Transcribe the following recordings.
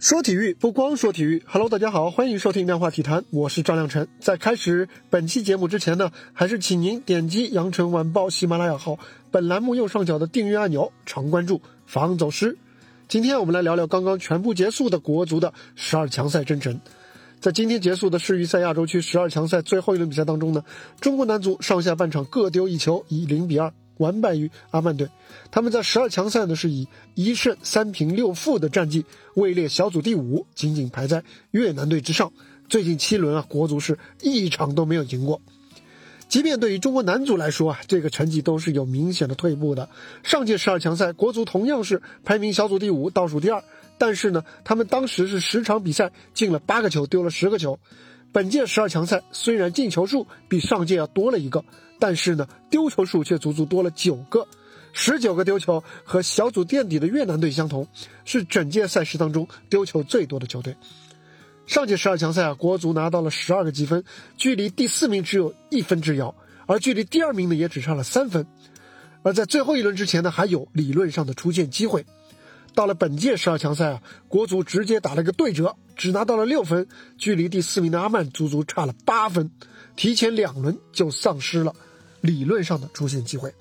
说体育不光说体育，Hello，大家好，欢迎收听量化体坛，我是张亮晨。在开始本期节目之前呢，还是请您点击羊城晚报喜马拉雅号本栏目右上角的订阅按钮，常关注，防走失。今天我们来聊聊刚刚全部结束的国足的十二强赛征程。在今天结束的世预赛亚洲区十二强赛最后一轮比赛当中呢，中国男足上下半场各丢一球，以零比二。完败于阿曼队，他们在十二强赛呢是以一胜三平六负的战绩位列小组第五，仅仅排在越南队之上。最近七轮啊，国足是一场都没有赢过。即便对于中国男足来说啊，这个成绩都是有明显的退步的。上届十二强赛，国足同样是排名小组第五，倒数第二，但是呢，他们当时是十场比赛进了八个球，丢了十个球。本届十二强赛虽然进球数比上届要多了一个。但是呢，丢球数却足足多了九个，十九个丢球和小组垫底的越南队相同，是整届赛事当中丢球最多的球队。上届十二强赛啊，国足拿到了十二个积分，距离第四名只有一分之遥，而距离第二名呢也只差了三分。而在最后一轮之前呢，还有理论上的出线机会。到了本届十二强赛啊，国足直接打了个对折，只拿到了六分，距离第四名的阿曼足足差了八分，提前两轮就丧失了。理论上的出线机会。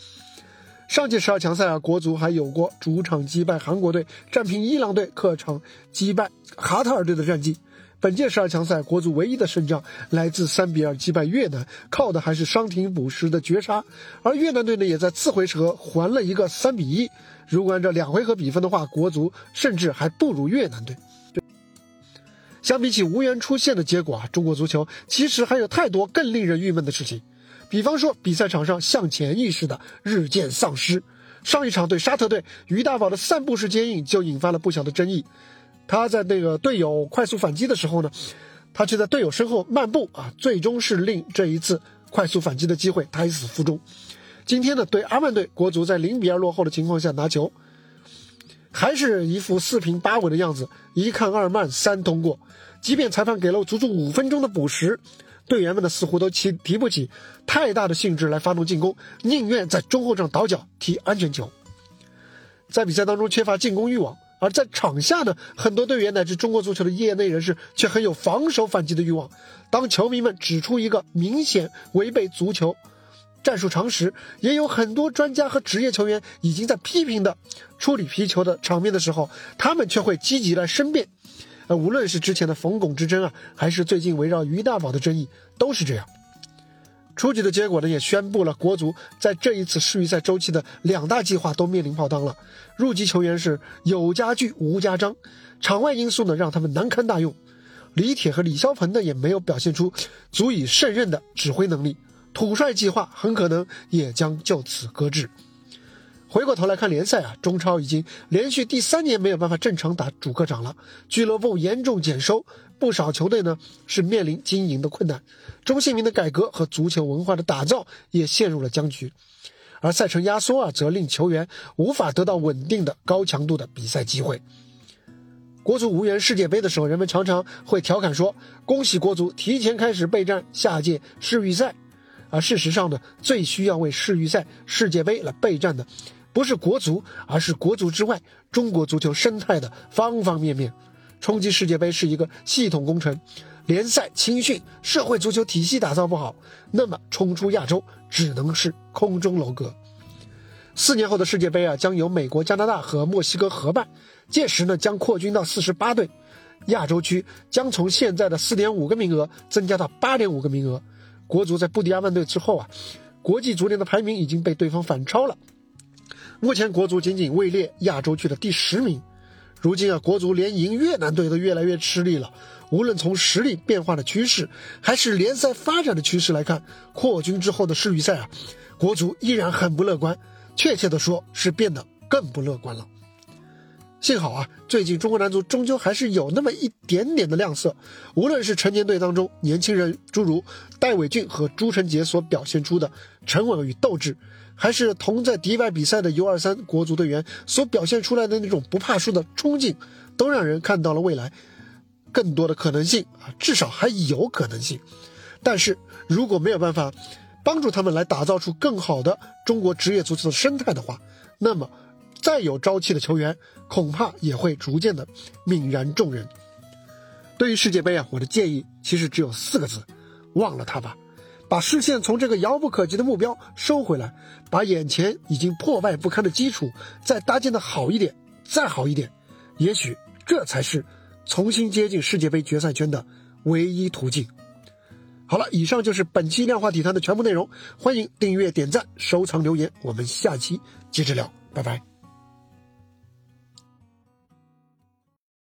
上届十二强赛啊，国足还有过主场击败韩国队、战平伊朗队、客场击败卡塔尔队的战绩。本届十二强赛，国足唯一的胜仗来自三比二击败越南，靠的还是伤停补时的绝杀。而越南队呢，也在次回合还了一个三比一。如果按照两回合比分的话，国足甚至还不如越南队。相比起无缘出线的结果啊，中国足球其实还有太多更令人郁闷的事情。比方说，比赛场上向前意识的日渐丧失。上一场对沙特队，于大宝的散步式接应就引发了不小的争议。他在那个队友快速反击的时候呢，他却在队友身后漫步啊，最终是令这一次快速反击的机会胎死腹中。今天呢，对阿曼队，国足在零比二落后的情况下拿球，还是一副四平八稳的样子，一看二慢三通过。即便裁判给了足足五分钟的补时。队员们呢，似乎都提提不起太大的兴致来发动进攻，宁愿在中后场倒脚踢安全球。在比赛当中缺乏进攻欲望，而在场下呢，很多队员乃至中国足球的业内人士却很有防守反击的欲望。当球迷们指出一个明显违背足球战术常识，也有很多专家和职业球员已经在批评的处理皮球的场面的时候，他们却会积极来申辩。呃，无论是之前的冯巩之争啊，还是最近围绕于大宝的争议，都是这样。出局的结果呢，也宣布了国足在这一次世预赛周期的两大计划都面临泡汤了。入籍球员是有家具无家章，场外因素呢让他们难堪大用。李铁和李霄鹏呢也没有表现出足以胜任的指挥能力，土帅计划很可能也将就此搁置。回过头来看联赛啊，中超已经连续第三年没有办法正常打主客场了，俱乐部严重减收，不少球队呢是面临经营的困难，中性名的改革和足球文化的打造也陷入了僵局，而赛程压缩啊，则令球员无法得到稳定的高强度的比赛机会。国足无缘世界杯的时候，人们常常会调侃说：“恭喜国足提前开始备战下届世预赛。”而事实上呢，最需要为世预赛、世界杯来备战的。不是国足，而是国足之外中国足球生态的方方面面。冲击世界杯是一个系统工程，联赛青训、社会足球体系打造不好，那么冲出亚洲只能是空中楼阁。四年后的世界杯啊，将由美国、加拿大和墨西哥合办，届时呢将扩军到四十八队，亚洲区将从现在的四点五个名额增加到八点五个名额。国足在布迪亚曼队之后啊，国际足联的排名已经被对方反超了。目前国足仅仅位列亚洲区的第十名，如今啊，国足连赢越南队都越来越吃力了。无论从实力变化的趋势，还是联赛发展的趋势来看，扩军之后的世预赛啊，国足依然很不乐观。确切的说，是变得更不乐观了。幸好啊，最近中国男足终究还是有那么一点点的亮色。无论是成年队当中年轻人，诸如戴伟俊和朱晨杰所表现出的沉稳与斗志。还是同在迪拜比赛的 U 二三国足队员所表现出来的那种不怕输的冲劲，都让人看到了未来更多的可能性啊，至少还有可能性。但是如果没有办法帮助他们来打造出更好的中国职业足球的生态的话，那么再有朝气的球员，恐怕也会逐渐的泯然众人。对于世界杯啊，我的建议其实只有四个字：忘了他吧，把视线从这个遥不可及的目标收回来，把眼前已经破败不堪的基础再搭建的好一点，再好一点，也许这才是重新接近世界杯决赛圈的唯一途径。好了，以上就是本期量化体坛的全部内容，欢迎订阅、点赞、收藏、留言，我们下期接着聊，拜拜。